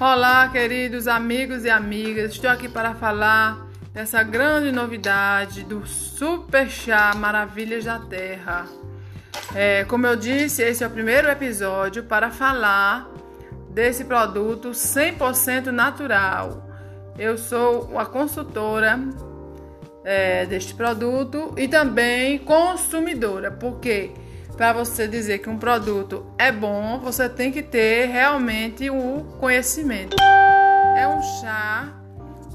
Olá, queridos amigos e amigas. Estou aqui para falar dessa grande novidade do Super Chá Maravilhas da Terra. É, como eu disse, esse é o primeiro episódio para falar desse produto 100% natural. Eu sou a consultora é, deste produto e também consumidora, porque para você dizer que um produto é bom, você tem que ter realmente o conhecimento. É um chá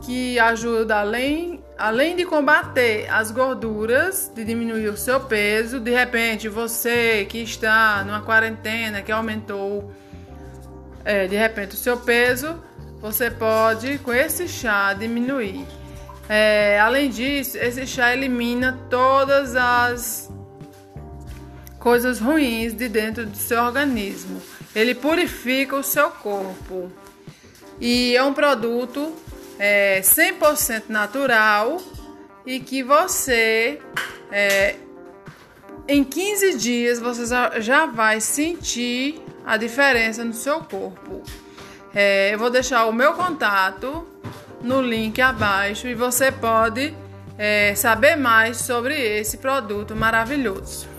que ajuda além, além de combater as gorduras, de diminuir o seu peso. De repente, você que está numa quarentena, que aumentou é, de repente o seu peso, você pode com esse chá diminuir. É, além disso, esse chá elimina todas as coisas ruins de dentro do seu organismo. Ele purifica o seu corpo. E é um produto é, 100% natural e que você, é, em 15 dias, você já vai sentir a diferença no seu corpo. É, eu vou deixar o meu contato no link abaixo e você pode é, saber mais sobre esse produto maravilhoso.